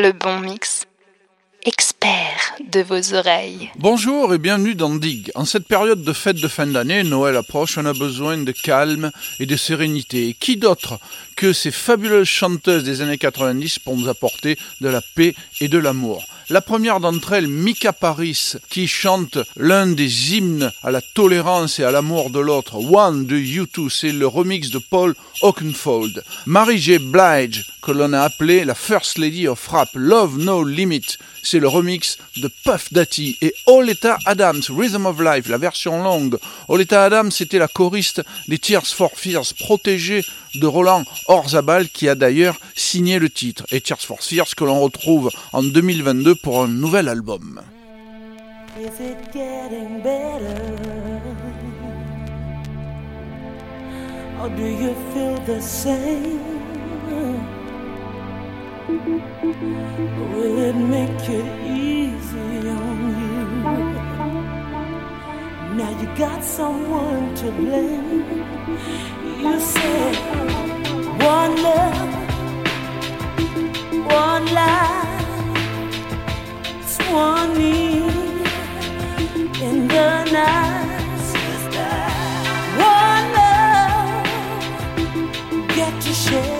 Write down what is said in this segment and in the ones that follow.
le bon mix, expert de vos oreilles. Bonjour et bienvenue dans Dig. En cette période de fête de fin d'année, Noël approche, on a besoin de calme et de sérénité. Et qui d'autre que ces fabuleuses chanteuses des années 90 pour nous apporter de la paix et de l'amour? La première d'entre elles, Mika Paris, qui chante l'un des hymnes à la tolérance et à l'amour de l'autre, One de U2, c'est le remix de Paul Oakenfold. Mary J. Blige, que l'on a appelé la First Lady of Rap, Love No Limit, c'est le remix de Puff Daddy. Et Oleta Adams, Rhythm of Life, la version longue. Oleta Adams, c'était la choriste des Tears for Fears, protégée de Roland Orzabal, qui a d'ailleurs signé le titre. Et Tears for Fears, que l'on retrouve en 2022 pour un nouvel album. Will it make it easy on you? Now you got someone to blame. You said one love, one life one need in the night. Sister. One love, get to share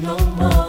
no more.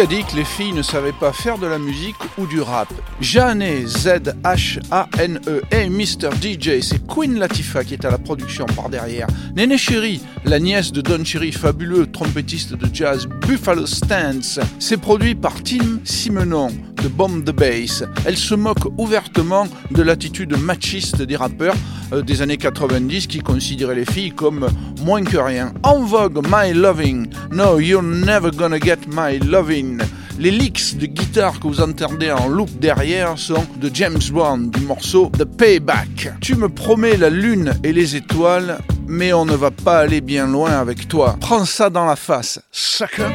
A dit que les filles ne savaient pas faire de la musique ou du rap Jeanne, Z-H-A-N-E, et Mr. DJ, c'est Queen Latifah qui est à la production par derrière. Néné Chéri, la nièce de Don Cherry, fabuleux trompettiste de jazz Buffalo Stance, c'est produit par Tim Simenon de Bomb the Bass. Elle se moque ouvertement de l'attitude machiste des rappeurs des années 90 qui considéraient les filles comme moins que rien. En vogue, My Loving. No, you're never gonna get my loving. Les licks de guitare que vous entendez en loop derrière sont de James Brown du morceau The Payback. Tu me promets la lune et les étoiles, mais on ne va pas aller bien loin avec toi. Prends ça dans la face, sucker.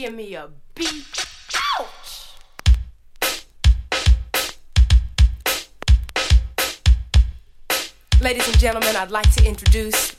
Give me a beat. Ouch! Ladies and gentlemen, I'd like to introduce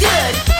good.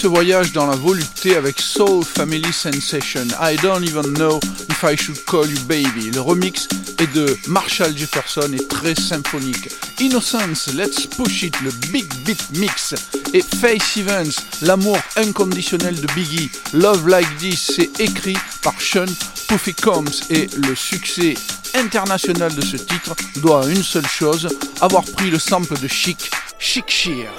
Ce voyage dans la volupté avec Soul Family Sensation. I don't even know if I should call you baby. Le remix est de Marshall Jefferson et très symphonique. Innocence, Let's Push It, le Big Beat Mix. Et Faith Evans, l'amour inconditionnel de Biggie. Love Like This, c'est écrit par Sean Puffy Combs. Et le succès international de ce titre doit à une seule chose, avoir pris le sample de Chic, Chic Shear.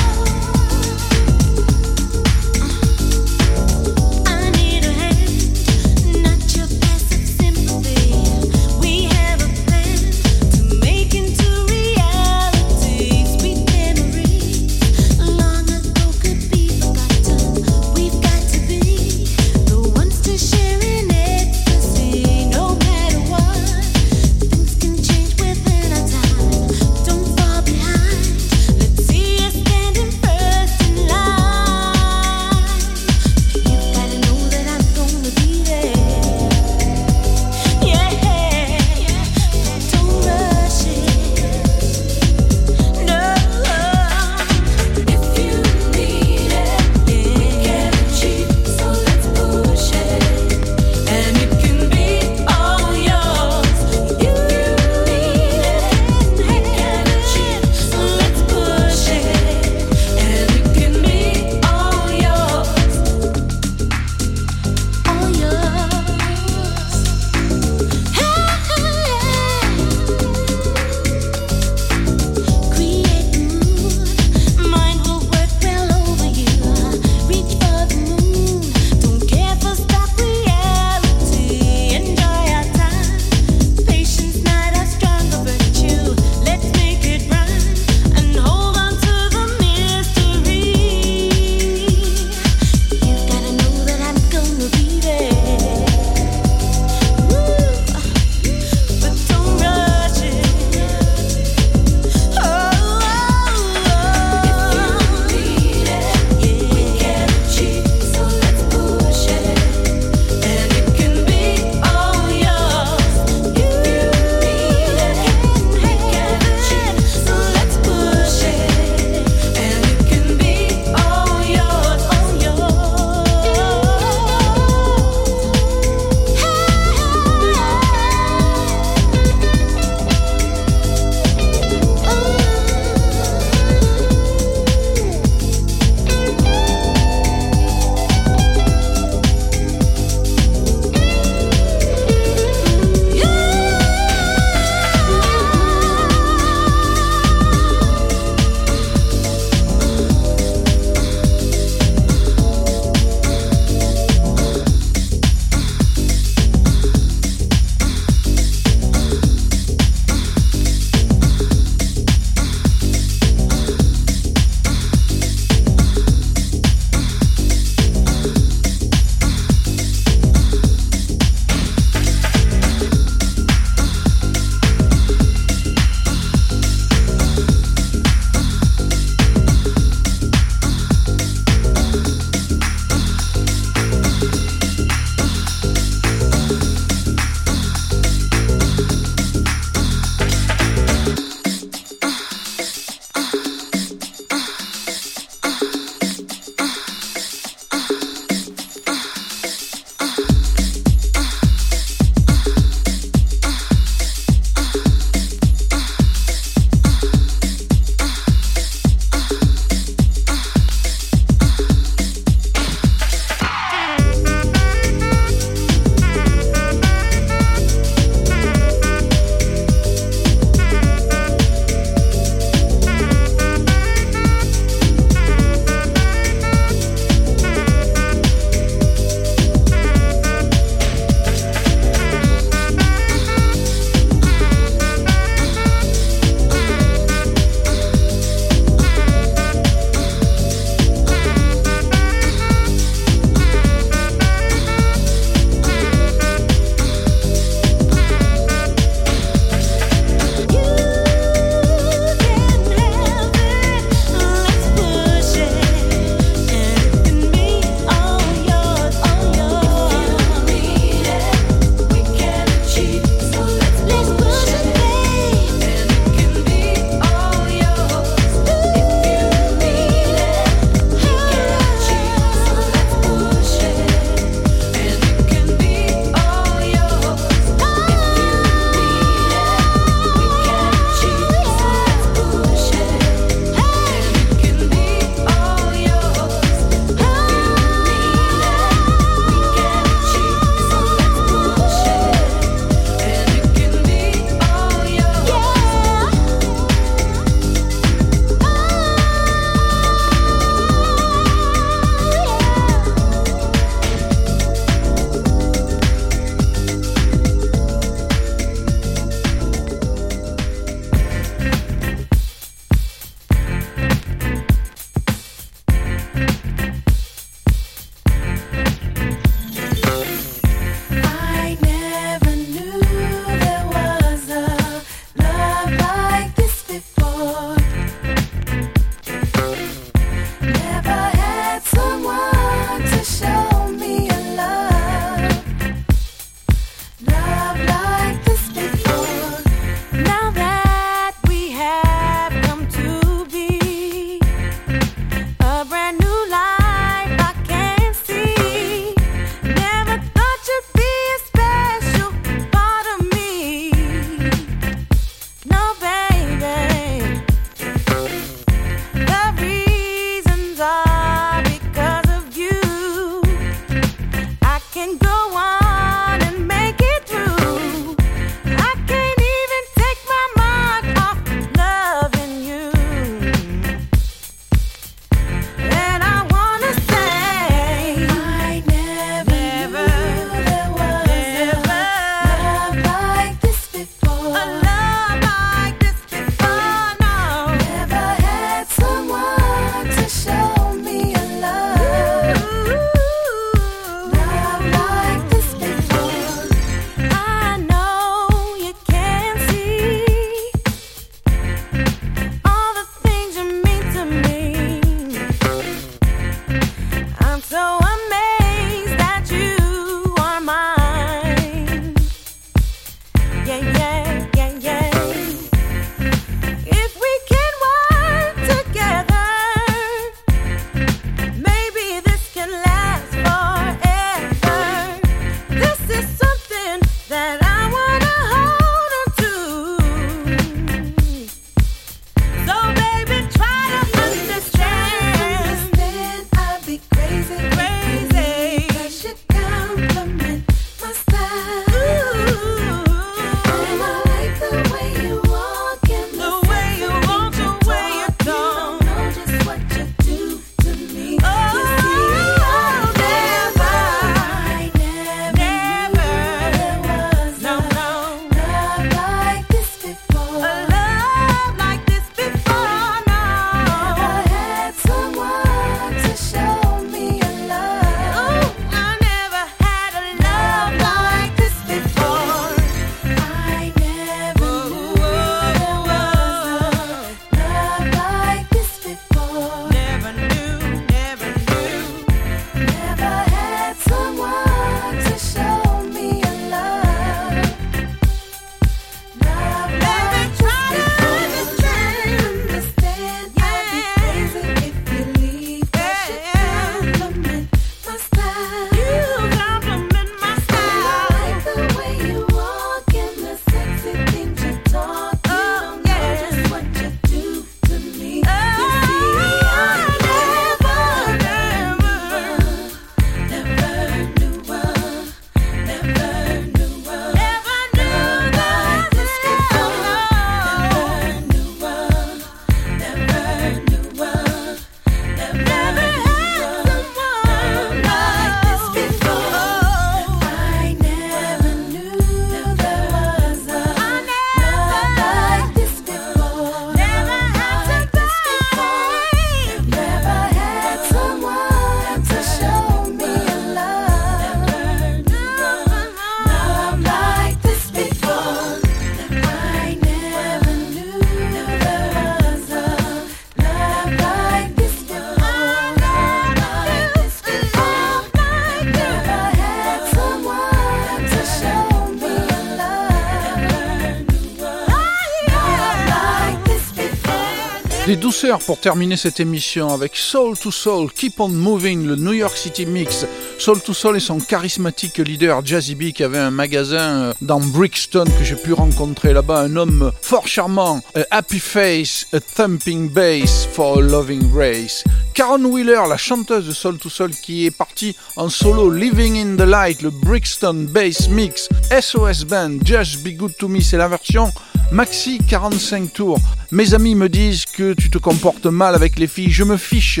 Pour terminer cette émission avec Soul to Soul, Keep on Moving, le New York City Mix. Soul to Soul et son charismatique leader Jazzy B qui avait un magasin euh, dans Brixton que j'ai pu rencontrer là-bas, un homme fort charmant, a happy face, a thumping bass for a loving race. Karen Wheeler, la chanteuse de Soul to Soul qui est partie en solo Living in the Light, le Brixton Bass Mix, SOS Band, Just Be Good to Me, c'est la version Maxi 45 tours. Mes amis me disent que tu te comportes mal avec les filles. Je me fiche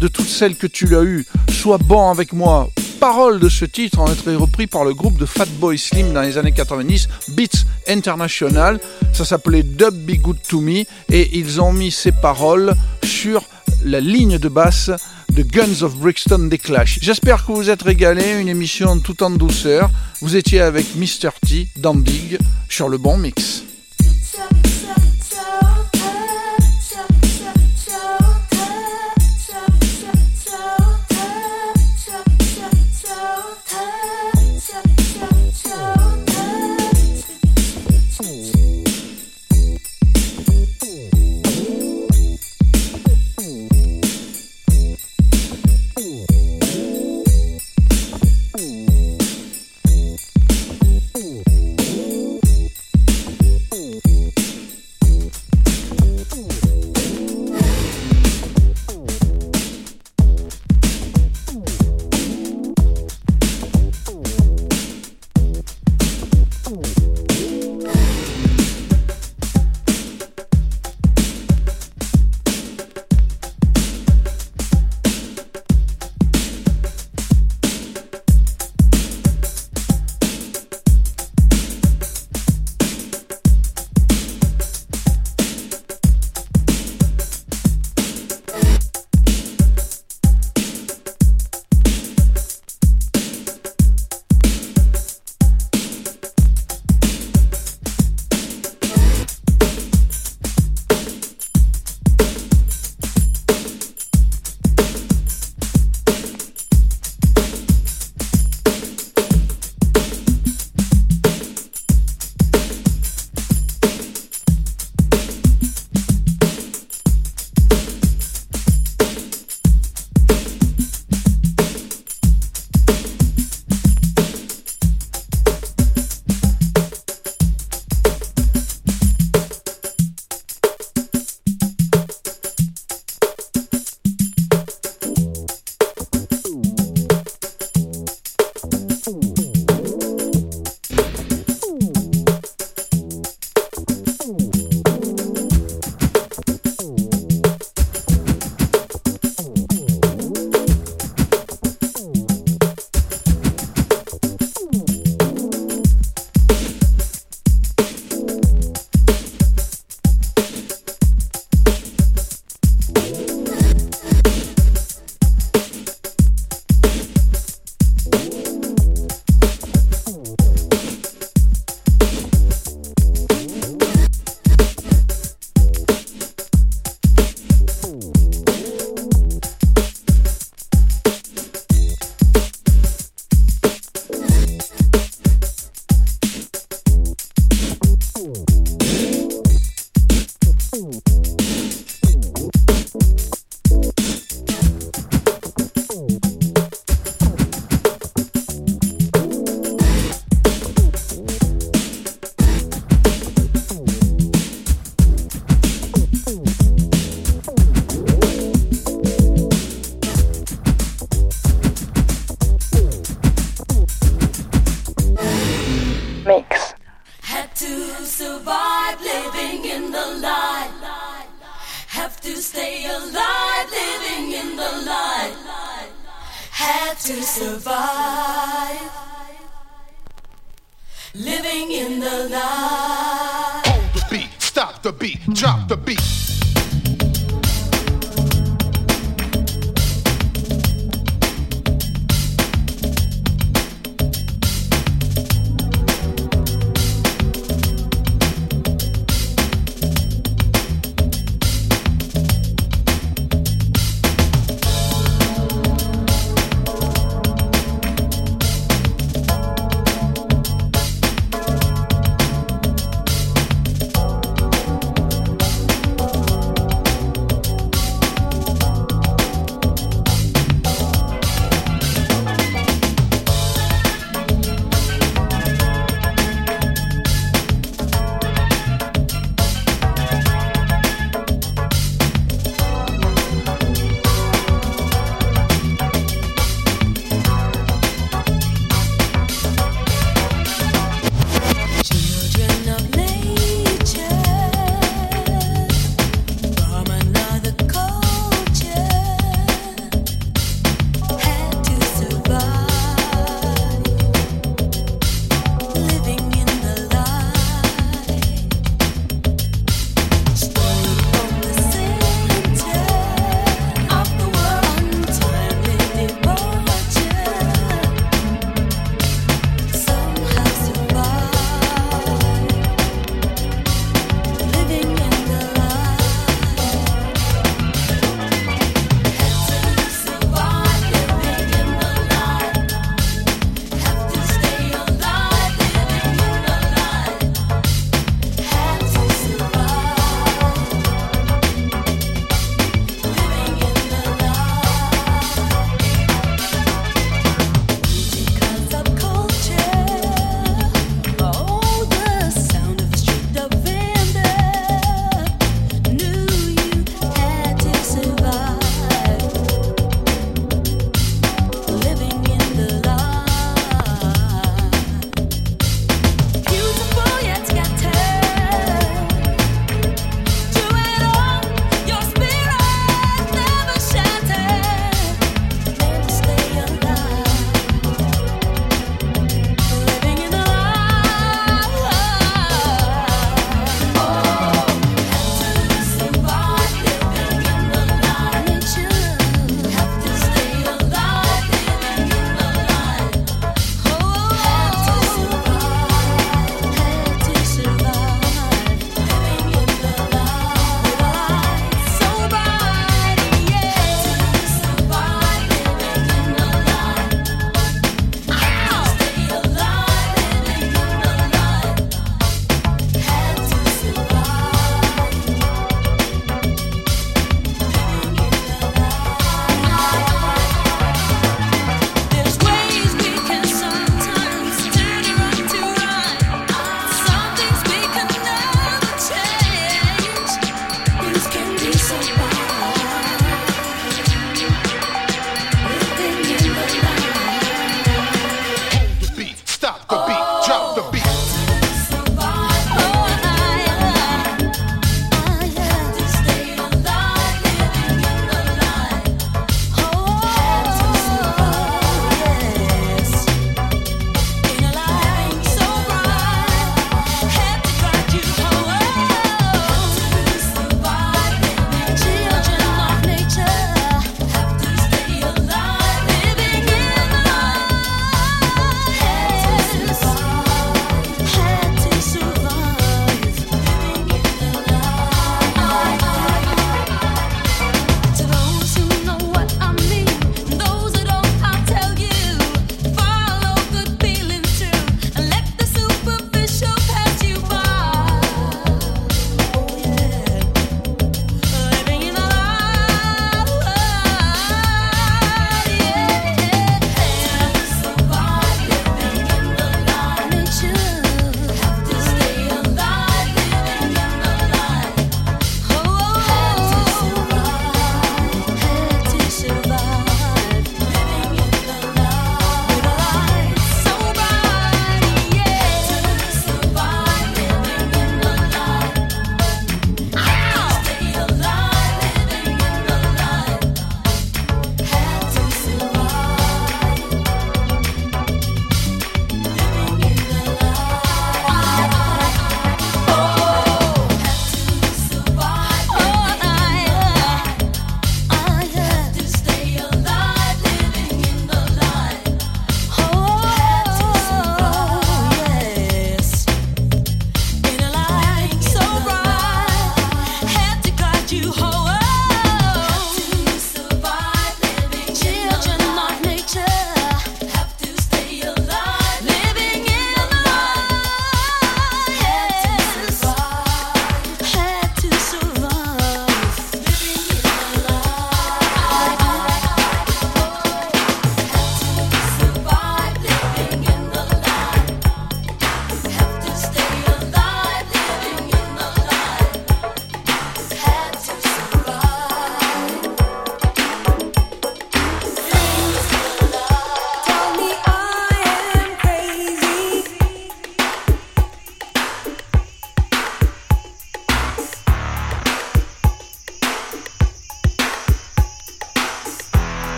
de toutes celles que tu as eues. Sois bon avec moi. Paroles de ce titre ont été repris par le groupe de Fatboy Slim dans les années 90, Beats International. Ça s'appelait Dub Be Good to Me et ils ont mis ces paroles sur la ligne de basse de Guns of Brixton des Clash. J'espère que vous êtes régalés, une émission tout en douceur. Vous étiez avec Mr. T dans Big sur le bon. Mix.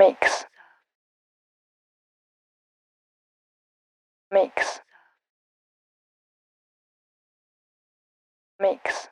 Mix. Mix. Mix